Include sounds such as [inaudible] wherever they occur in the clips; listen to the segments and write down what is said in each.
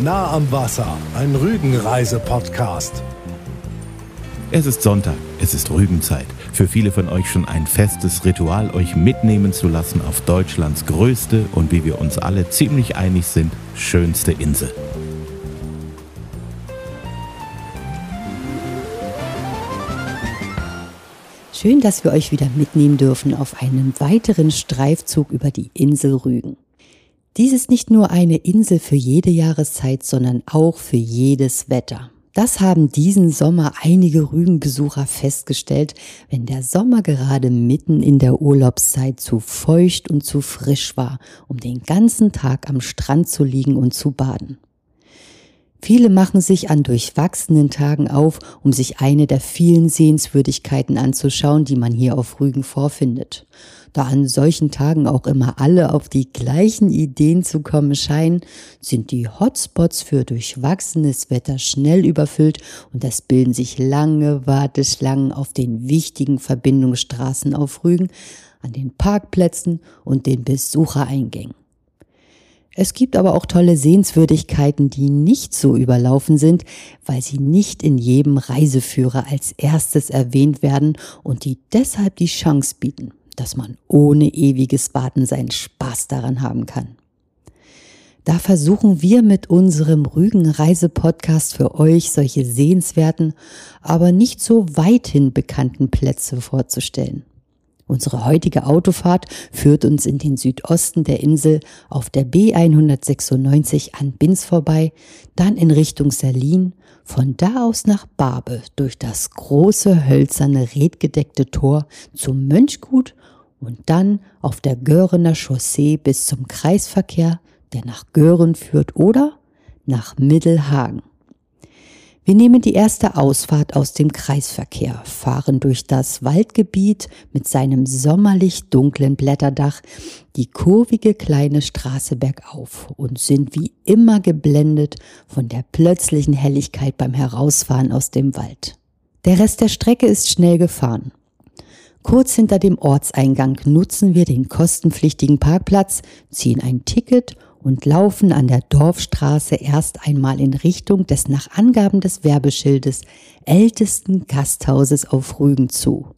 Nah am Wasser, ein Rügenreise-Podcast. Es ist Sonntag, es ist Rügenzeit. Für viele von euch schon ein festes Ritual, euch mitnehmen zu lassen auf Deutschlands größte und wie wir uns alle ziemlich einig sind, schönste Insel. Schön, dass wir euch wieder mitnehmen dürfen auf einen weiteren Streifzug über die Insel Rügen. Dies ist nicht nur eine Insel für jede Jahreszeit, sondern auch für jedes Wetter. Das haben diesen Sommer einige Rügenbesucher festgestellt, wenn der Sommer gerade mitten in der Urlaubszeit zu feucht und zu frisch war, um den ganzen Tag am Strand zu liegen und zu baden. Viele machen sich an durchwachsenen Tagen auf, um sich eine der vielen Sehenswürdigkeiten anzuschauen, die man hier auf Rügen vorfindet. Da an solchen Tagen auch immer alle auf die gleichen Ideen zu kommen scheinen, sind die Hotspots für durchwachsenes Wetter schnell überfüllt und es bilden sich lange Warteschlangen auf den wichtigen Verbindungsstraßen auf Rügen, an den Parkplätzen und den Besuchereingängen. Es gibt aber auch tolle Sehenswürdigkeiten, die nicht so überlaufen sind, weil sie nicht in jedem Reiseführer als erstes erwähnt werden und die deshalb die Chance bieten, dass man ohne ewiges Warten seinen Spaß daran haben kann. Da versuchen wir mit unserem Rügen-Reise-Podcast für euch solche sehenswerten, aber nicht so weithin bekannten Plätze vorzustellen. Unsere heutige Autofahrt führt uns in den Südosten der Insel auf der B196 an Binz vorbei, dann in Richtung Salin, von da aus nach Barbe durch das große hölzerne redgedeckte Tor zum Mönchgut und dann auf der Görener Chaussee bis zum Kreisverkehr, der nach Gören führt oder nach Mittelhagen. Wir nehmen die erste Ausfahrt aus dem Kreisverkehr, fahren durch das Waldgebiet mit seinem sommerlich dunklen Blätterdach die kurvige kleine Straße bergauf und sind wie immer geblendet von der plötzlichen Helligkeit beim Herausfahren aus dem Wald. Der Rest der Strecke ist schnell gefahren. Kurz hinter dem Ortseingang nutzen wir den kostenpflichtigen Parkplatz, ziehen ein Ticket und laufen an der Dorfstraße erst einmal in Richtung des nach Angaben des Werbeschildes ältesten Gasthauses auf Rügen zu,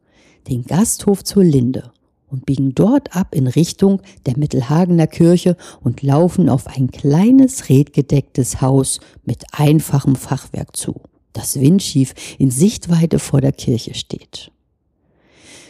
den Gasthof zur Linde, und biegen dort ab in Richtung der Mittelhagener Kirche und laufen auf ein kleines redgedecktes Haus mit einfachem Fachwerk zu, das windschief in Sichtweite vor der Kirche steht.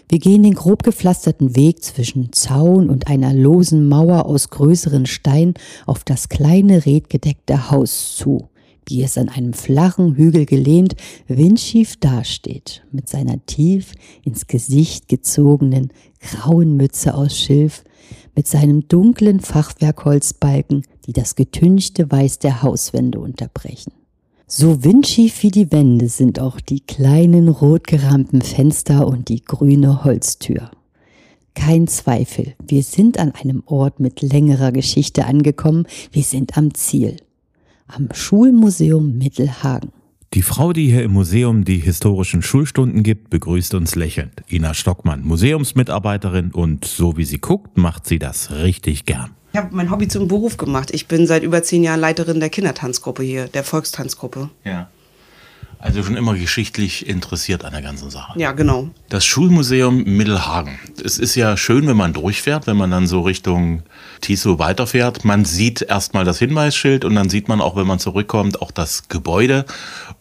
Wir gehen den grob gepflasterten Weg zwischen Zaun und einer losen Mauer aus größeren Steinen auf das kleine redgedeckte Haus zu, wie es an einem flachen Hügel gelehnt windschief dasteht, mit seiner tief ins Gesicht gezogenen grauen Mütze aus Schilf, mit seinem dunklen Fachwerkholzbalken, die das getünchte Weiß der Hauswände unterbrechen. So windschief wie die Wände sind auch die kleinen rot gerahmten Fenster und die grüne Holztür. Kein Zweifel, wir sind an einem Ort mit längerer Geschichte angekommen, wir sind am Ziel. Am Schulmuseum Mittelhagen. Die Frau, die hier im Museum die historischen Schulstunden gibt, begrüßt uns lächelnd. Ina Stockmann, Museumsmitarbeiterin und so wie sie guckt, macht sie das richtig gern. Ich habe mein Hobby zum Beruf gemacht. Ich bin seit über zehn Jahren Leiterin der Kindertanzgruppe hier, der Volkstanzgruppe. Ja. Also schon immer geschichtlich interessiert an der ganzen Sache. Ja, genau. Das Schulmuseum Mittelhagen. Es ist ja schön, wenn man durchfährt, wenn man dann so Richtung Tiso weiterfährt. Man sieht erstmal das Hinweisschild und dann sieht man auch, wenn man zurückkommt, auch das Gebäude.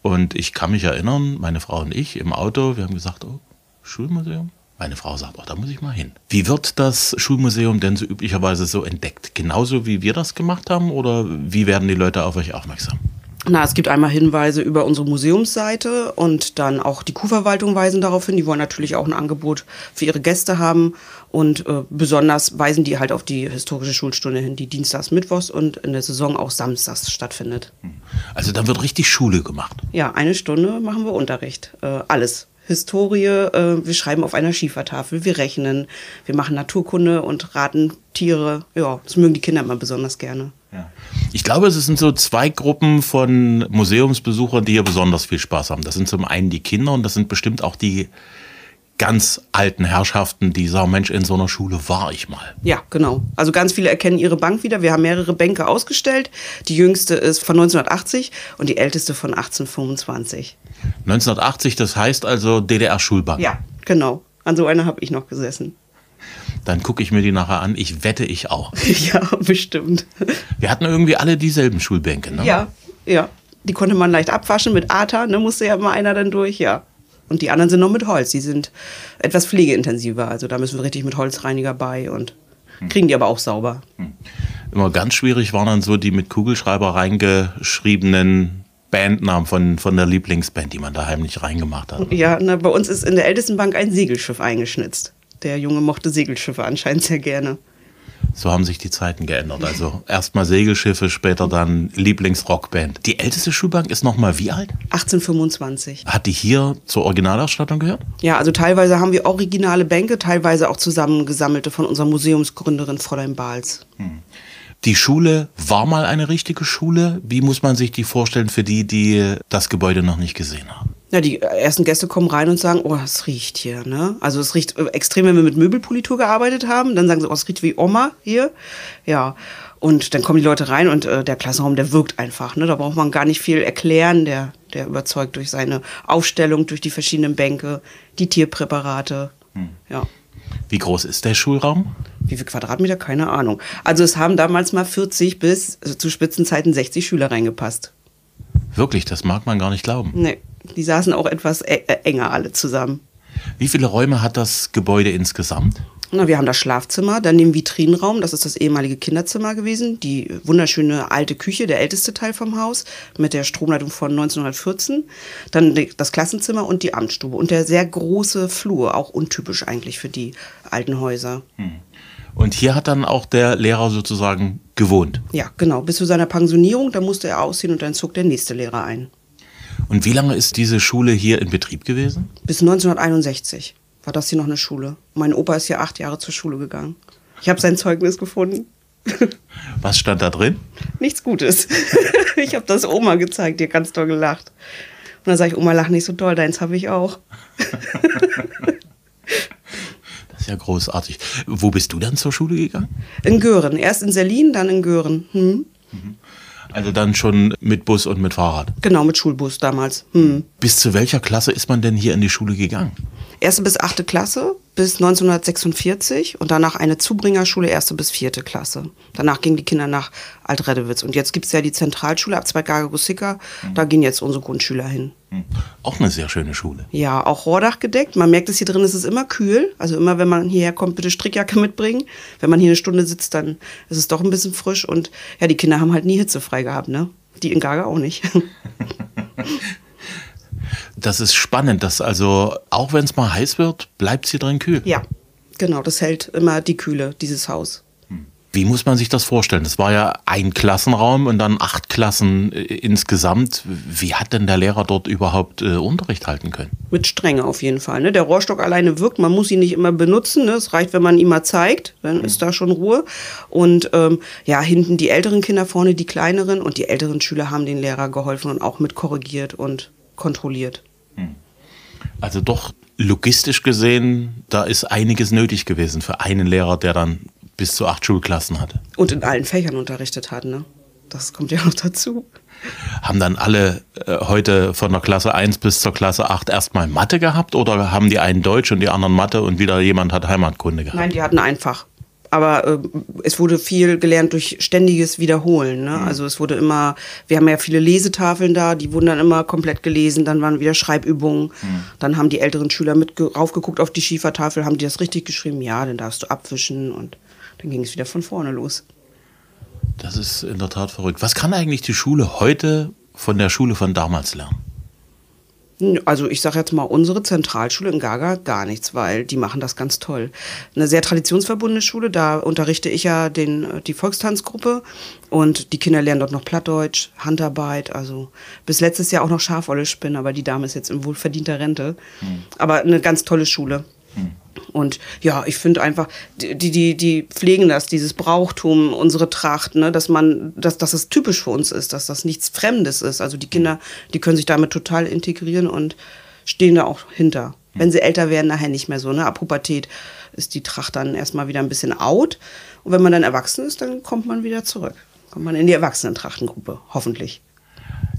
Und ich kann mich erinnern, meine Frau und ich im Auto, wir haben gesagt, oh, Schulmuseum? Meine Frau sagt, oh, da muss ich mal hin. Wie wird das Schulmuseum denn so üblicherweise so entdeckt? Genauso wie wir das gemacht haben oder wie werden die Leute auf euch aufmerksam? Na, es gibt einmal Hinweise über unsere Museumsseite und dann auch die Kuhverwaltung weisen darauf hin. Die wollen natürlich auch ein Angebot für ihre Gäste haben und äh, besonders weisen die halt auf die historische Schulstunde hin, die dienstags, mittwochs und in der Saison auch samstags stattfindet. Also dann wird richtig Schule gemacht. Ja, eine Stunde machen wir Unterricht. Äh, alles. Historie, äh, wir schreiben auf einer Schiefertafel, wir rechnen, wir machen Naturkunde und raten Tiere. Ja, das mögen die Kinder immer besonders gerne. Ja. Ich glaube, es sind so zwei Gruppen von Museumsbesuchern, die hier besonders viel Spaß haben. Das sind zum einen die Kinder und das sind bestimmt auch die ganz alten Herrschaften, die sagen, Mensch, in so einer Schule war ich mal. Ja, genau. Also ganz viele erkennen ihre Bank wieder. Wir haben mehrere Bänke ausgestellt. Die jüngste ist von 1980 und die älteste von 1825. 1980, das heißt also DDR-Schulbank. Ja, genau. An so einer habe ich noch gesessen. Dann gucke ich mir die nachher an. Ich wette, ich auch. [laughs] ja, bestimmt. Wir hatten irgendwie alle dieselben Schulbänke, ne? Ja, ja. Die konnte man leicht abwaschen mit ATA, ne, musste ja immer einer dann durch, ja. Und die anderen sind noch mit Holz. Die sind etwas pflegeintensiver. Also da müssen wir richtig mit Holzreiniger bei und kriegen die aber auch sauber. Immer ganz schwierig waren dann so die mit Kugelschreiber reingeschriebenen Bandnamen von, von der Lieblingsband, die man da heimlich reingemacht hat. Ja, na, bei uns ist in der ältesten Bank ein Segelschiff eingeschnitzt. Der Junge mochte Segelschiffe anscheinend sehr gerne. So haben sich die Zeiten geändert. Also erstmal Segelschiffe, später dann Lieblingsrockband. Die älteste Schulbank ist noch mal wie alt? 1825. Hat die hier zur Originalausstattung gehört? Ja, also teilweise haben wir originale Bänke, teilweise auch zusammengesammelte von unserer Museumsgründerin Fräulein Bahls. Die Schule war mal eine richtige Schule. Wie muss man sich die vorstellen für die, die das Gebäude noch nicht gesehen haben? Ja, die ersten Gäste kommen rein und sagen, oh, es riecht hier, ne? Also es riecht äh, extrem, wenn wir mit Möbelpolitur gearbeitet haben. Dann sagen sie, oh, es riecht wie Oma hier. Ja. Und dann kommen die Leute rein und äh, der Klassenraum, der wirkt einfach. Ne? Da braucht man gar nicht viel erklären. Der, der überzeugt durch seine Aufstellung, durch die verschiedenen Bänke, die Tierpräparate. Ja. Wie groß ist der Schulraum? Wie viel Quadratmeter? Keine Ahnung. Also es haben damals mal 40 bis also zu Spitzenzeiten 60 Schüler reingepasst. Wirklich, das mag man gar nicht glauben. Nee, die saßen auch etwas e äh, enger alle zusammen. Wie viele Räume hat das Gebäude insgesamt? Na, wir haben das Schlafzimmer, dann den Vitrinenraum, das ist das ehemalige Kinderzimmer gewesen, die wunderschöne alte Küche, der älteste Teil vom Haus, mit der Stromleitung von 1914, dann das Klassenzimmer und die Amtsstube und der sehr große Flur, auch untypisch eigentlich für die alten Häuser. Und hier hat dann auch der Lehrer sozusagen gewohnt. Ja, genau, bis zu seiner Pensionierung, da musste er ausziehen und dann zog der nächste Lehrer ein. Und wie lange ist diese Schule hier in Betrieb gewesen? Bis 1961 war das hier noch eine Schule. Mein Opa ist hier acht Jahre zur Schule gegangen. Ich habe sein Zeugnis gefunden. [laughs] Was stand da drin? Nichts Gutes. [laughs] ich habe das Oma gezeigt, die hat ganz doll gelacht. Und dann sage ich, Oma, lach nicht so doll, deins habe ich auch. [laughs] Das ist ja großartig. Wo bist du dann zur Schule gegangen? In Göhren. Erst in Selin, dann in Göhren. Hm? Also dann schon mit Bus und mit Fahrrad. Genau, mit Schulbus damals. Hm. Bis zu welcher Klasse ist man denn hier in die Schule gegangen? Erste bis achte Klasse bis 1946 und danach eine Zubringerschule, erste bis vierte Klasse. Danach gingen die Kinder nach Altredewitz. Und jetzt gibt es ja die Zentralschule ab Zweitgagerussika. Da gehen jetzt unsere Grundschüler hin. Auch eine sehr schöne Schule. Ja, auch Rohrdach gedeckt. Man merkt es hier drin, es ist immer kühl. Also immer, wenn man hierher kommt, bitte Strickjacke mitbringen. Wenn man hier eine Stunde sitzt, dann ist es doch ein bisschen frisch. Und ja, die Kinder haben halt nie hitzefrei gehabt, ne? Die in Gaga auch nicht. [laughs] Das ist spannend, dass also, auch wenn es mal heiß wird, bleibt es hier drin kühl. ja, genau. Das hält immer die Kühle, dieses Haus. Wie muss man sich das vorstellen? Das war ja ein Klassenraum und dann acht Klassen äh, insgesamt. Wie hat denn der Lehrer dort überhaupt äh, Unterricht halten können? Mit Strenge auf jeden Fall. Ne? Der Rohrstock alleine wirkt, man muss ihn nicht immer benutzen. Ne? Es reicht, wenn man ihn mal zeigt, dann ist da schon Ruhe. Und ähm, ja, hinten die älteren Kinder, vorne die kleineren. Und die älteren Schüler haben den Lehrer geholfen und auch mit korrigiert und kontrolliert. Also doch logistisch gesehen, da ist einiges nötig gewesen für einen Lehrer, der dann bis zu acht Schulklassen hatte. Und in allen Fächern unterrichtet hat. Ne? Das kommt ja noch dazu. Haben dann alle äh, heute von der Klasse 1 bis zur Klasse 8 erstmal Mathe gehabt oder haben die einen Deutsch und die anderen Mathe und wieder jemand hat Heimatkunde gehabt? Nein, die hatten einfach. Aber äh, es wurde viel gelernt durch ständiges Wiederholen. Ne? Also es wurde immer, wir haben ja viele Lesetafeln da, die wurden dann immer komplett gelesen, dann waren wieder Schreibübungen. Dann haben die älteren Schüler mit ge- raufgeguckt auf die Schiefertafel, haben die das richtig geschrieben, ja, dann darfst du abwischen und dann ging es wieder von vorne los. Das ist in der Tat verrückt. Was kann eigentlich die Schule heute von der Schule von damals lernen? Also ich sage jetzt mal, unsere Zentralschule in Gaga gar nichts, weil die machen das ganz toll. Eine sehr traditionsverbundene Schule, da unterrichte ich ja den, die Volkstanzgruppe und die Kinder lernen dort noch Plattdeutsch, Handarbeit, also bis letztes Jahr auch noch Schafolle spinnen, aber die Dame ist jetzt in wohlverdienter Rente. Aber eine ganz tolle Schule. Und ja, ich finde einfach, die, die, die pflegen das, dieses Brauchtum, unsere Tracht, ne, dass man, dass, dass es typisch für uns ist, dass das nichts Fremdes ist. Also die Kinder, die können sich damit total integrieren und stehen da auch hinter. Wenn sie älter werden, nachher nicht mehr so. Ne? Ab Pubertät ist die Tracht dann erstmal wieder ein bisschen out. Und wenn man dann erwachsen ist, dann kommt man wieder zurück. Kommt man in die Erwachsenentrachtengruppe, hoffentlich.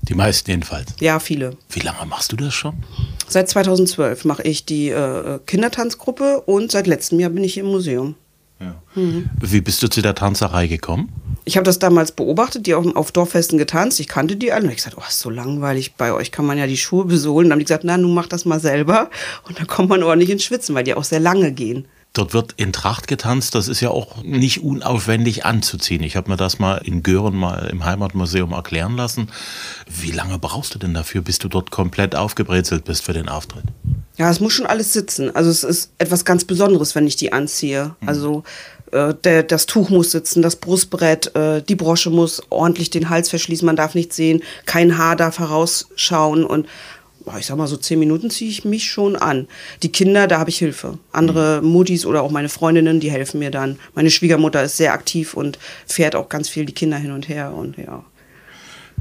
Die meisten jedenfalls. Ja, viele. Wie lange machst du das schon? Seit 2012 mache ich die äh, Kindertanzgruppe und seit letztem Jahr bin ich hier im Museum. Ja. Mhm. Wie bist du zu der Tanzerei gekommen? Ich habe das damals beobachtet, die auf, auf Dorffesten getanzt. Ich kannte die alle. Und ich gesagt, oh, ist so langweilig. Bei euch kann man ja die Schuhe besohlen. Und dann haben die gesagt, na, nun mach das mal selber. Und dann kommt man ordentlich ins Schwitzen, weil die auch sehr lange gehen. Dort wird in Tracht getanzt, das ist ja auch nicht unaufwendig anzuziehen. Ich habe mir das mal in Gören mal im Heimatmuseum erklären lassen. Wie lange brauchst du denn dafür, bis du dort komplett aufgebrezelt bist für den Auftritt? Ja, es muss schon alles sitzen. Also es ist etwas ganz Besonderes, wenn ich die anziehe. Mhm. Also äh, der, das Tuch muss sitzen, das Brustbrett, äh, die Brosche muss ordentlich den Hals verschließen, man darf nichts sehen, kein Haar darf herausschauen und ich sag mal, so zehn Minuten ziehe ich mich schon an. Die Kinder, da habe ich Hilfe. Andere mhm. Muttis oder auch meine Freundinnen, die helfen mir dann. Meine Schwiegermutter ist sehr aktiv und fährt auch ganz viel die Kinder hin und her und ja.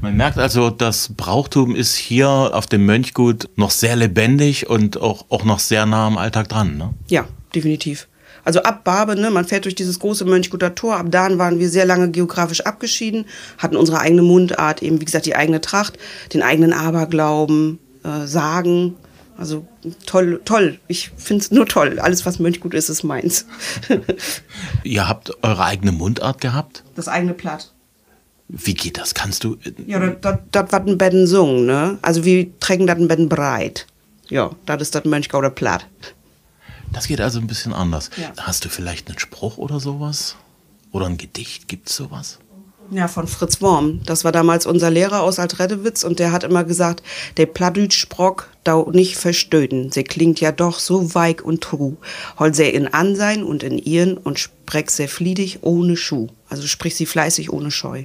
Man merkt also, das Brauchtum ist hier auf dem Mönchgut noch sehr lebendig und auch, auch noch sehr nah am Alltag dran. Ne? Ja, definitiv. Also ab Barbe, ne, man fährt durch dieses große Mönchguter Tor, ab da waren wir sehr lange geografisch abgeschieden, hatten unsere eigene Mundart, eben wie gesagt die eigene Tracht, den eigenen Aberglauben, äh, sagen. Also toll, toll. Ich finde es nur toll. Alles, was Mönchgut ist, ist meins. [laughs] Ihr habt eure eigene Mundart gehabt? Das eigene Platt. Wie geht das? Kannst du. Äh, ja, das was ein Betten sungen, ne? Also wir trägen das ein Betten breit. Ja, das ist das Mönchgau oder Platt. Das geht also ein bisschen anders. Ja. Hast du vielleicht einen Spruch oder sowas? Oder ein Gedicht? Gibt es sowas? Ja, von Fritz Worm. Das war damals unser Lehrer aus Altredewitz und der hat immer gesagt, der Plattdütsch-Sprock dau nicht verstöden. Sie klingt ja doch so weig und true. Hol sehr in Ansein und in ihren und sprech sehr fliedig ohne Schuh. Also sprich sie fleißig ohne Scheu.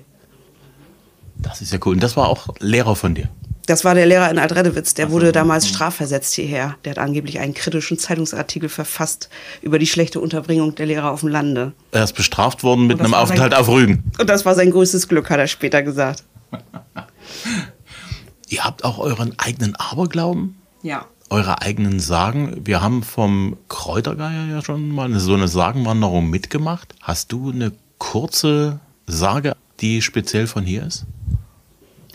Das ist ja cool. Und das war auch Lehrer von dir? Das war der Lehrer in Altredewitz, der wurde damals strafversetzt hierher. Der hat angeblich einen kritischen Zeitungsartikel verfasst über die schlechte Unterbringung der Lehrer auf dem Lande. Er ist bestraft worden mit einem Aufenthalt auf Rügen. Und das war sein größtes Glück, hat er später gesagt. [laughs] Ihr habt auch euren eigenen Aberglauben? Ja. Eure eigenen Sagen. Wir haben vom Kräutergeier ja schon mal so eine Sagenwanderung mitgemacht. Hast du eine kurze Sage, die speziell von hier ist?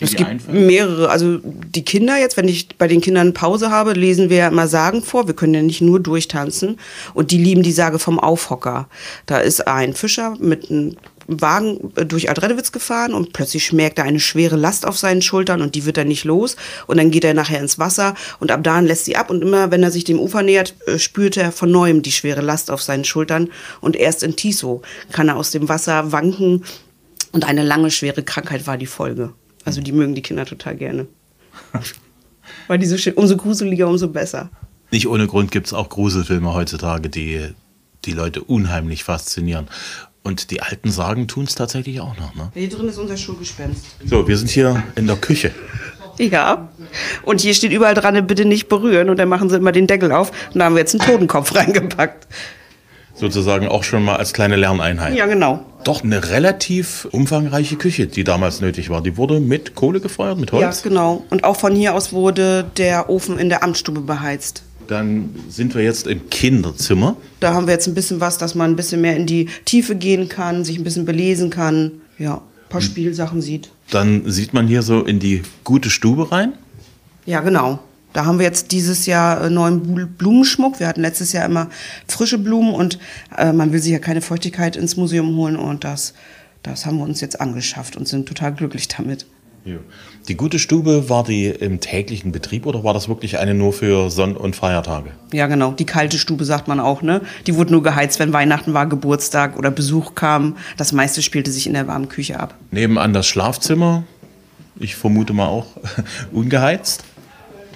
Es gibt einfällt? mehrere. Also die Kinder jetzt, wenn ich bei den Kindern Pause habe, lesen wir ja immer Sagen vor. Wir können ja nicht nur durchtanzen. Und die lieben die Sage vom Aufhocker. Da ist ein Fischer mit einem Wagen äh, durch Adredewitz gefahren und plötzlich schmerkt er eine schwere Last auf seinen Schultern und die wird er nicht los. Und dann geht er nachher ins Wasser und ab da lässt sie ab. Und immer, wenn er sich dem Ufer nähert, äh, spürt er von neuem die schwere Last auf seinen Schultern. Und erst in Tiso kann er aus dem Wasser wanken. Und eine lange, schwere Krankheit war die Folge. Also die mögen die Kinder total gerne. [laughs] Weil die so schön, umso gruseliger, umso besser. Nicht ohne Grund gibt es auch Gruselfilme heutzutage, die die Leute unheimlich faszinieren. Und die alten Sagen tun es tatsächlich auch noch. Ne? Hier drin ist unser Schulgespenst. So, wir sind hier in der Küche. Ja. Und hier steht überall dran, bitte nicht berühren. Und dann machen sie immer den Deckel auf. Und da haben wir jetzt einen Totenkopf [laughs] reingepackt sozusagen auch schon mal als kleine Lerneinheit. Ja, genau. Doch eine relativ umfangreiche Küche, die damals nötig war. Die wurde mit Kohle gefeuert, mit Holz? Ja, genau. Und auch von hier aus wurde der Ofen in der Amtsstube beheizt. Dann sind wir jetzt im Kinderzimmer. Da haben wir jetzt ein bisschen was, dass man ein bisschen mehr in die Tiefe gehen kann, sich ein bisschen belesen kann. Ja, ein paar hm. Spielsachen sieht. Dann sieht man hier so in die gute Stube rein. Ja, genau. Da haben wir jetzt dieses Jahr äh, neuen Blumenschmuck. Wir hatten letztes Jahr immer frische Blumen und äh, man will sich ja keine Feuchtigkeit ins Museum holen und das, das haben wir uns jetzt angeschafft und sind total glücklich damit. Die gute Stube, war die im täglichen Betrieb oder war das wirklich eine nur für Sonn- und Feiertage? Ja, genau. Die kalte Stube sagt man auch, ne? Die wurde nur geheizt, wenn Weihnachten war, Geburtstag oder Besuch kam. Das meiste spielte sich in der warmen Küche ab. Nebenan das Schlafzimmer. Ich vermute mal auch [laughs] ungeheizt.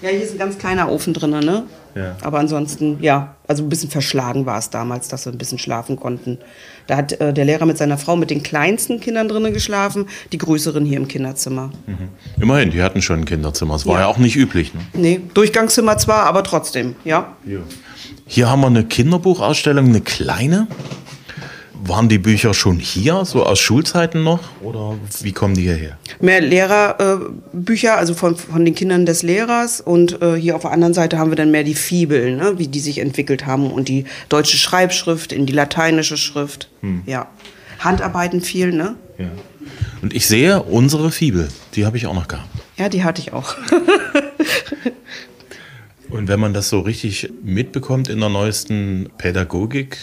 Ja, hier ist ein ganz kleiner Ofen drin, ne? Ja. Aber ansonsten, ja, also ein bisschen verschlagen war es damals, dass wir ein bisschen schlafen konnten. Da hat äh, der Lehrer mit seiner Frau mit den kleinsten Kindern drinnen geschlafen, die größeren hier im Kinderzimmer. Mhm. Immerhin, die hatten schon ein Kinderzimmer. Das war ja, ja auch nicht üblich. Ne? Nee, Durchgangszimmer zwar, aber trotzdem, ja. ja. Hier haben wir eine Kinderbuchausstellung, eine kleine. Waren die Bücher schon hier, so aus Schulzeiten noch? Oder wie kommen die hierher? Mehr Lehrerbücher, also von, von den Kindern des Lehrers. Und äh, hier auf der anderen Seite haben wir dann mehr die Fibeln, ne, wie die sich entwickelt haben. Und die deutsche Schreibschrift in die lateinische Schrift. Ja. Handarbeiten viel, ne? Ja. Und ich sehe unsere Fibel, die habe ich auch noch gehabt. Ja, die hatte ich auch. [laughs] Und wenn man das so richtig mitbekommt in der neuesten Pädagogik,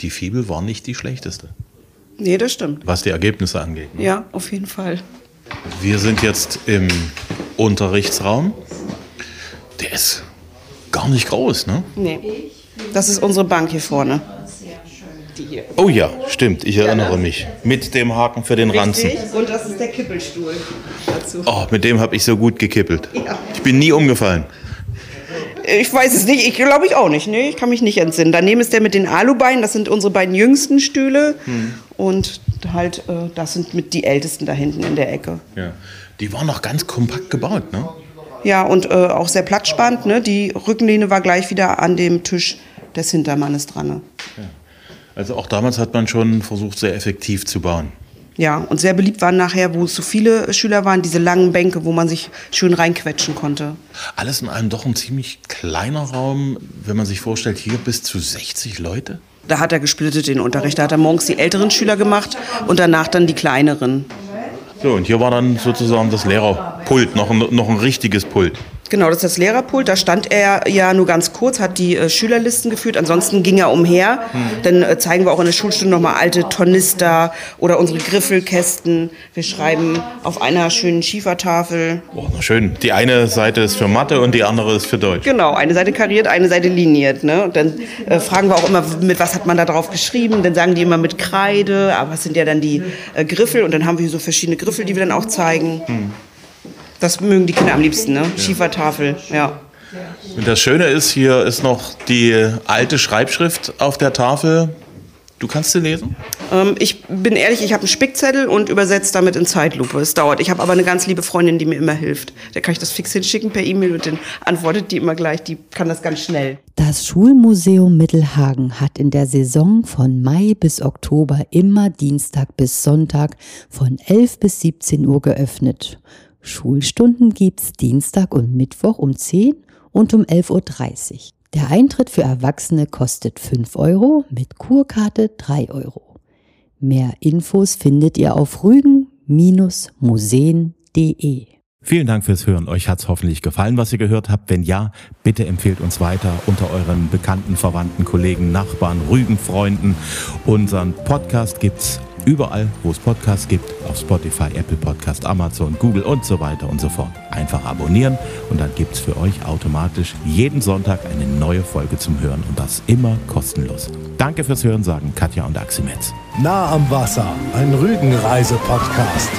die Fibel war nicht die schlechteste, nee, das stimmt. was die Ergebnisse angeht. ne? Ja, auf jeden Fall. Wir sind jetzt im Unterrichtsraum. Der ist gar nicht groß, ne? Nee. Das ist unsere Bank hier vorne. Oh ja, stimmt, ich erinnere mich. Mit dem Haken für den Ranzen. Und das ist der Kippelstuhl dazu. Oh, mit dem habe ich so gut gekippelt. Ich bin nie umgefallen. Ich weiß es nicht, ich glaube ich auch nicht. Nee, ich kann mich nicht entsinnen. Daneben ist der mit den Alubeinen, das sind unsere beiden jüngsten Stühle. Und halt, äh, das sind mit die ältesten da hinten in der Ecke. Ja. Die waren noch ganz kompakt gebaut, ne? Ja, und äh, auch sehr platzsparend. Ne? Die Rückenlehne war gleich wieder an dem Tisch des Hintermannes dran. Ne? Also auch damals hat man schon versucht, sehr effektiv zu bauen. Ja, und sehr beliebt waren nachher, wo es so viele Schüler waren, diese langen Bänke, wo man sich schön reinquetschen konnte. Alles in allem doch ein ziemlich kleiner Raum, wenn man sich vorstellt, hier bis zu 60 Leute. Da hat er gesplittet den Unterricht. Da hat er morgens die älteren Schüler gemacht und danach dann die kleineren. So, und hier war dann sozusagen das Lehrerpult, noch ein, noch ein richtiges Pult. Genau, das ist das Lehrerpult. Da stand er ja nur ganz kurz, hat die äh, Schülerlisten geführt. Ansonsten ging er umher. Dann äh, zeigen wir auch in der Schulstunde nochmal alte Tornister oder unsere Griffelkästen. Wir schreiben auf einer schönen Schiefertafel. Oh, schön. Die eine Seite ist für Mathe und die andere ist für Deutsch. Genau, eine Seite kariert, eine Seite liniert. Ne? Und dann äh, fragen wir auch immer, mit was hat man da drauf geschrieben. Dann sagen die immer mit Kreide, aber es sind ja dann die äh, Griffel. Und dann haben wir hier so verschiedene Griffel, die wir dann auch zeigen. Das mögen die Kinder am liebsten, ne? Schiefertafel, ja. Und das Schöne ist, hier ist noch die alte Schreibschrift auf der Tafel. Du kannst sie lesen? Ähm, ich bin ehrlich, ich habe einen Spickzettel und übersetze damit in Zeitlupe. Es dauert. Ich habe aber eine ganz liebe Freundin, die mir immer hilft. Der kann ich das fix hinschicken per E-Mail und dann antwortet die immer gleich. Die kann das ganz schnell. Das Schulmuseum Mittelhagen hat in der Saison von Mai bis Oktober immer Dienstag bis Sonntag von 11 bis 17 Uhr geöffnet. Schulstunden gibt's Dienstag und Mittwoch um 10 und um 11.30 Uhr. Der Eintritt für Erwachsene kostet 5 Euro, mit Kurkarte 3 Euro. Mehr Infos findet ihr auf rügen-museen.de. Vielen Dank fürs Hören. Euch hat's hoffentlich gefallen, was ihr gehört habt. Wenn ja, bitte empfehlt uns weiter unter euren bekannten, Verwandten, Kollegen, Nachbarn, Rügenfreunden. Unseren Podcast gibt's überall, wo es Podcasts gibt, auf Spotify, Apple Podcast, Amazon, Google und so weiter und so fort. Einfach abonnieren und dann gibt's für euch automatisch jeden Sonntag eine neue Folge zum Hören und das immer kostenlos. Danke fürs Hören, sagen Katja und Axel Metz. Nah am Wasser, ein Rügenreise-Podcast.